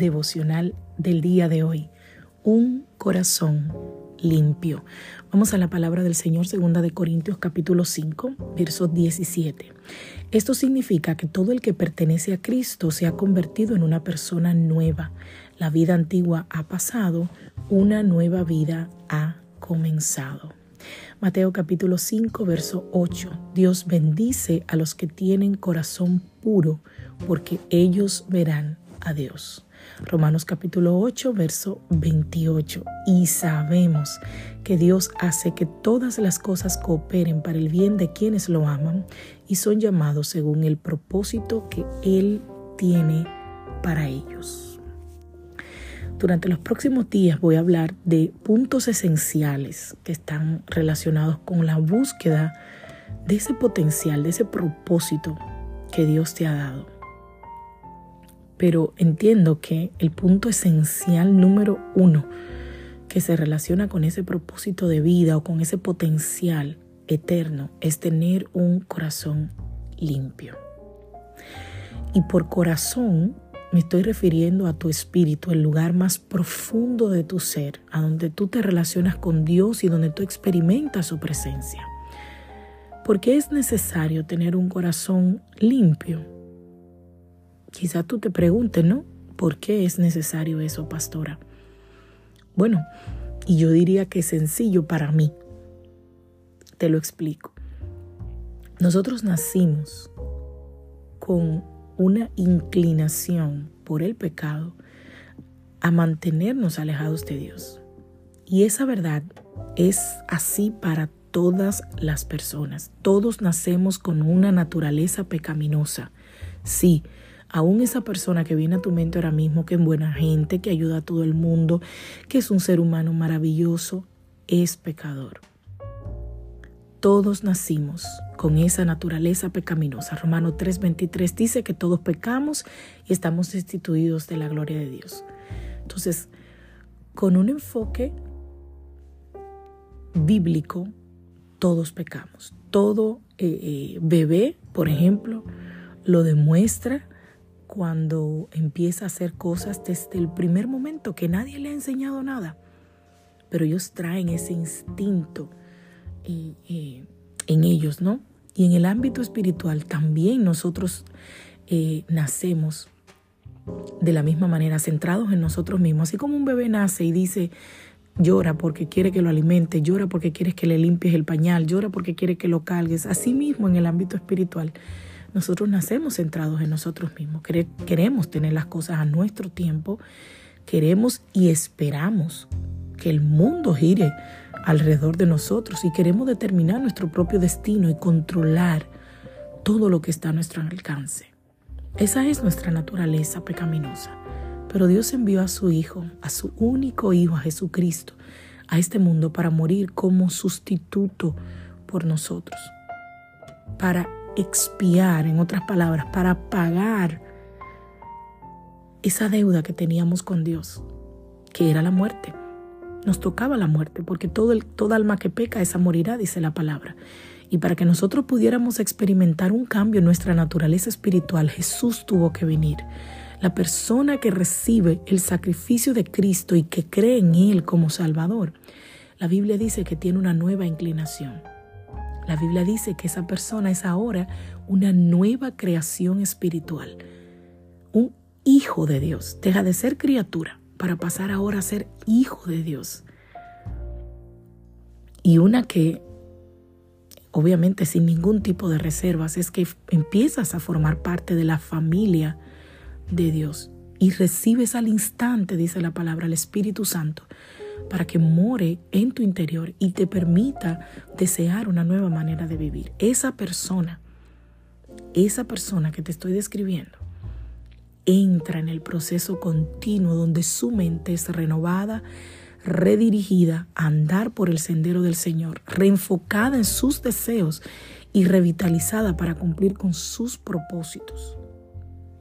Devocional del día de hoy. Un corazón limpio. Vamos a la palabra del Señor, segunda de Corintios capítulo 5, verso 17. Esto significa que todo el que pertenece a Cristo se ha convertido en una persona nueva. La vida antigua ha pasado, una nueva vida ha comenzado. Mateo capítulo 5, verso 8. Dios bendice a los que tienen corazón puro, porque ellos verán a Dios. Romanos capítulo 8, verso 28. Y sabemos que Dios hace que todas las cosas cooperen para el bien de quienes lo aman y son llamados según el propósito que Él tiene para ellos. Durante los próximos días voy a hablar de puntos esenciales que están relacionados con la búsqueda de ese potencial, de ese propósito que Dios te ha dado pero entiendo que el punto esencial número uno que se relaciona con ese propósito de vida o con ese potencial eterno es tener un corazón limpio. Y por corazón me estoy refiriendo a tu espíritu, el lugar más profundo de tu ser, a donde tú te relacionas con Dios y donde tú experimentas su presencia. Porque es necesario tener un corazón limpio Quizá tú te preguntes, ¿no? ¿Por qué es necesario eso, pastora? Bueno, y yo diría que es sencillo para mí. Te lo explico. Nosotros nacimos con una inclinación por el pecado a mantenernos alejados de Dios. Y esa verdad es así para todas las personas. Todos nacemos con una naturaleza pecaminosa. Sí, aún esa persona que viene a tu mente ahora mismo, que es buena gente, que ayuda a todo el mundo, que es un ser humano maravilloso, es pecador. Todos nacimos con esa naturaleza pecaminosa. Romano 3:23 dice que todos pecamos y estamos destituidos de la gloria de Dios. Entonces, con un enfoque bíblico, todos pecamos. Todo eh, eh, bebé, por ejemplo, lo demuestra cuando empieza a hacer cosas desde el primer momento que nadie le ha enseñado nada. Pero ellos traen ese instinto eh, eh, en ellos, ¿no? Y en el ámbito espiritual también nosotros eh, nacemos de la misma manera, centrados en nosotros mismos. Así como un bebé nace y dice, llora porque quiere que lo alimente, llora porque quieres que le limpies el pañal, llora porque quiere que lo calgues. Así mismo en el ámbito espiritual nosotros nacemos centrados en nosotros mismos. Queremos tener las cosas a nuestro tiempo. Queremos y esperamos que el mundo gire alrededor de nosotros y queremos determinar nuestro propio destino y controlar todo lo que está a nuestro alcance. Esa es nuestra naturaleza pecaminosa. Pero Dios envió a su Hijo, a su único Hijo, a Jesucristo, a este mundo para morir como sustituto por nosotros, para expiar, en otras palabras, para pagar esa deuda que teníamos con Dios, que era la muerte. Nos tocaba la muerte, porque todo el, toda alma que peca, esa morirá, dice la palabra. Y para que nosotros pudiéramos experimentar un cambio en nuestra naturaleza espiritual, Jesús tuvo que venir. La persona que recibe el sacrificio de Cristo y que cree en Él como Salvador, la Biblia dice que tiene una nueva inclinación. La Biblia dice que esa persona es ahora una nueva creación espiritual, un hijo de Dios. Deja de ser criatura para pasar ahora a ser hijo de Dios. Y una que, obviamente sin ningún tipo de reservas, es que empiezas a formar parte de la familia de Dios. y recibes al instante, dice la palabra, el Espíritu Santo, para que more en tu interior y te permita desear una nueva manera de vivir. Esa persona, esa persona que te estoy describiendo, entra en el proceso continuo donde su mente es renovada, redirigida a andar por el sendero del Señor, reenfocada en sus deseos y revitalizada para cumplir con sus propósitos.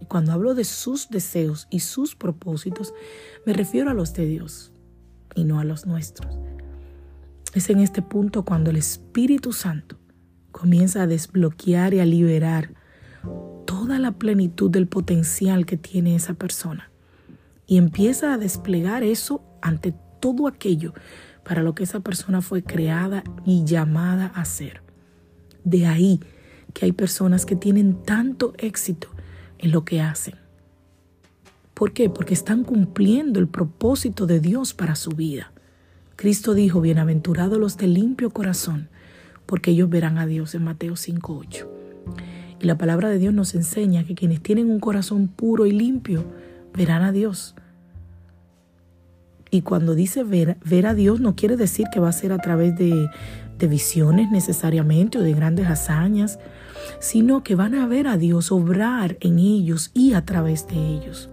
Y cuando hablo de sus deseos y sus propósitos, me refiero a los de Dios y no a los nuestros. Es en este punto cuando el Espíritu Santo comienza a desbloquear y a liberar toda la plenitud del potencial que tiene esa persona y empieza a desplegar eso ante todo aquello para lo que esa persona fue creada y llamada a ser. De ahí que hay personas que tienen tanto éxito en lo que hacen. ¿Por qué? Porque están cumpliendo el propósito de Dios para su vida. Cristo dijo, bienaventurados los de limpio corazón, porque ellos verán a Dios en Mateo 5.8. Y la palabra de Dios nos enseña que quienes tienen un corazón puro y limpio verán a Dios. Y cuando dice ver, a Dios no quiere decir que va a ser a través de, de visiones necesariamente o de grandes hazañas, sino que van a ver a Dios obrar en ellos y a través de ellos.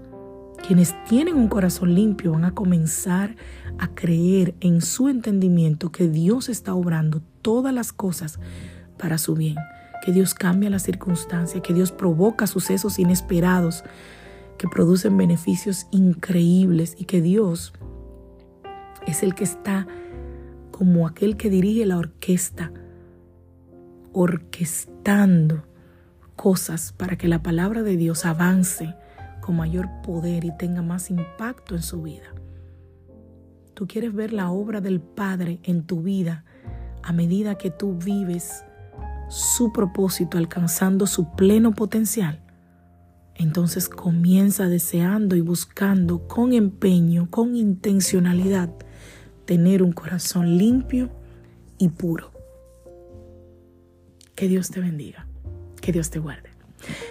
Quienes tienen un corazón limpio van a comenzar a creer en su entendimiento que Dios está obrando todas las cosas para su bien, que Dios cambia las circunstancias, que Dios provoca sucesos inesperados que producen beneficios increíbles y que Dios es el que está como aquel que dirige la orquesta, orquestando cosas para que la palabra de Dios avance con mayor poder y tenga más impacto en su vida. Tú quieres ver la obra del Padre en tu vida a medida que tú vives su propósito alcanzando su pleno potencial. Entonces comienza deseando y buscando con empeño, con intencionalidad, tener un corazón limpio y puro. Que Dios te bendiga, que Dios te guarde.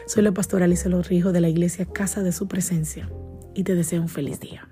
Soy la pastora Alicia Lorrijo de la iglesia Casa de Su Presencia y te deseo un feliz día.